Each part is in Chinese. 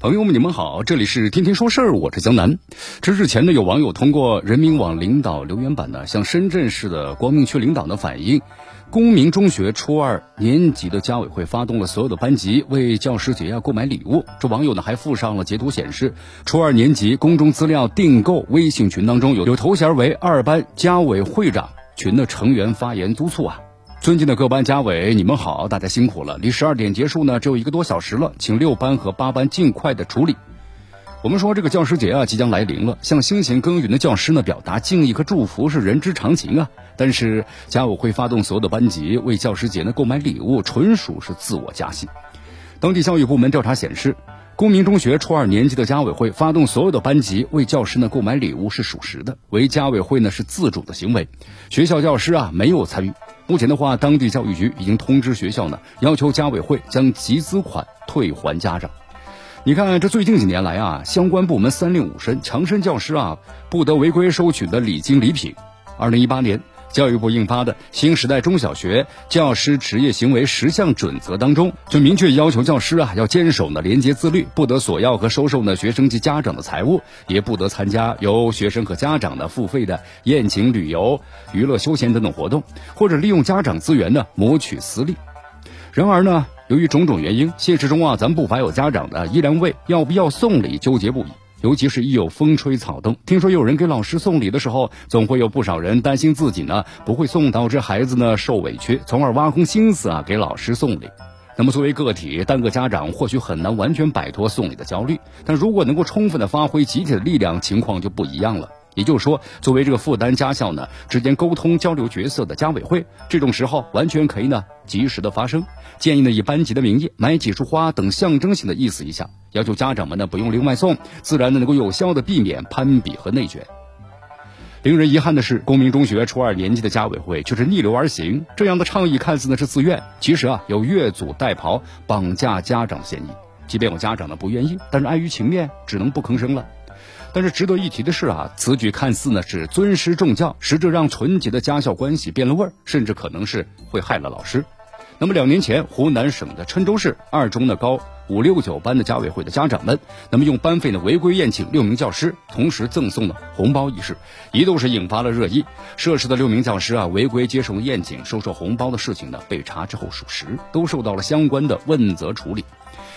朋友们，你们好，这里是天天说事儿，我是江南。这日前呢，有网友通过人民网领导留言板呢，向深圳市的光明区领导呢反映，公明中学初二年级的家委会发动了所有的班级为教师节呀购买礼物。这网友呢还附上了截图，显示初二年级公众资料订购微信群当中有有头衔为二班家委会长群的成员发言督促啊。尊敬的各班家委，你们好，大家辛苦了。离十二点结束呢，只有一个多小时了，请六班和八班尽快的处理。我们说这个教师节啊即将来临了，向辛勤耕耘的教师呢表达敬意和祝福是人之常情啊。但是家委会发动所有的班级为教师节呢购买礼物，纯属是自我加薪。当地教育部门调查显示。公民中学初二年级的家委会发动所有的班级为教师呢购买礼物是属实的，为家委会呢是自主的行为，学校教师啊没有参与。目前的话，当地教育局已经通知学校呢，要求家委会将集资款退还家长。你看，这最近几年来啊，相关部门三令五申，强申教师啊不得违规收取的礼金礼品。二零一八年。教育部印发的新时代中小学教师职业行为十项准则当中，就明确要求教师啊要坚守呢廉洁自律，不得索要和收受呢学生及家长的财物，也不得参加由学生和家长呢付费的宴请、旅游、娱乐、休闲等等活动，或者利用家长资源呢谋取私利。然而呢，由于种种原因，现实中啊，咱不乏有家长呢依然为要不要送礼纠结不已。尤其是一有风吹草动，听说有人给老师送礼的时候，总会有不少人担心自己呢不会送，导致孩子呢受委屈，从而挖空心思啊给老师送礼。那么作为个体，单个家长或许很难完全摆脱送礼的焦虑，但如果能够充分的发挥集体的力量，情况就不一样了。也就是说，作为这个负担家校呢之间沟通交流角色的家委会，这种时候完全可以呢及时的发生。建议呢以班级的名义买几束花等象征性的意思一下，要求家长们呢不用另外送，自然呢能够有效的避免攀比和内卷。令人遗憾的是，公民中学初二年级的家委会却是逆流而行，这样的倡议看似呢是自愿，其实啊有越俎代庖、绑架家长的嫌疑。即便有家长呢不愿意，但是碍于情面，只能不吭声了。但是值得一提的是啊，此举看似呢是尊师重教，实质让纯洁的家校关系变了味儿，甚至可能是会害了老师。那么两年前，湖南省的郴州市二中的高五六九班的家委会的家长们，那么用班费呢违规宴请六名教师，同时赠送了红包一事，一度是引发了热议。涉事的六名教师啊违规接受宴请、收受红包的事情呢被查之后属实，都受到了相关的问责处理。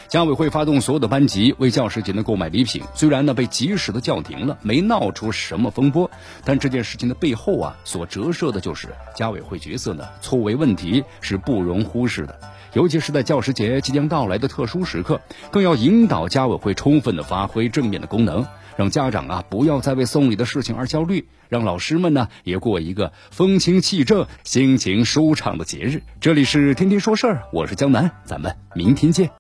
家委会发动所有的班级为教师节呢购买礼品，虽然呢被及时的叫停了，没闹出什么风波，但这件事情的背后啊，所折射的就是家委会角色呢错位问题是不容忽视的。尤其是在教师节即将到来的特殊时刻，更要引导家委会充分的发挥正面的功能，让家长啊不要再为送礼的事情而焦虑，让老师们呢也过一个风清气正、心情舒畅的节日。这里是天天说事儿，我是江南，咱们明天见。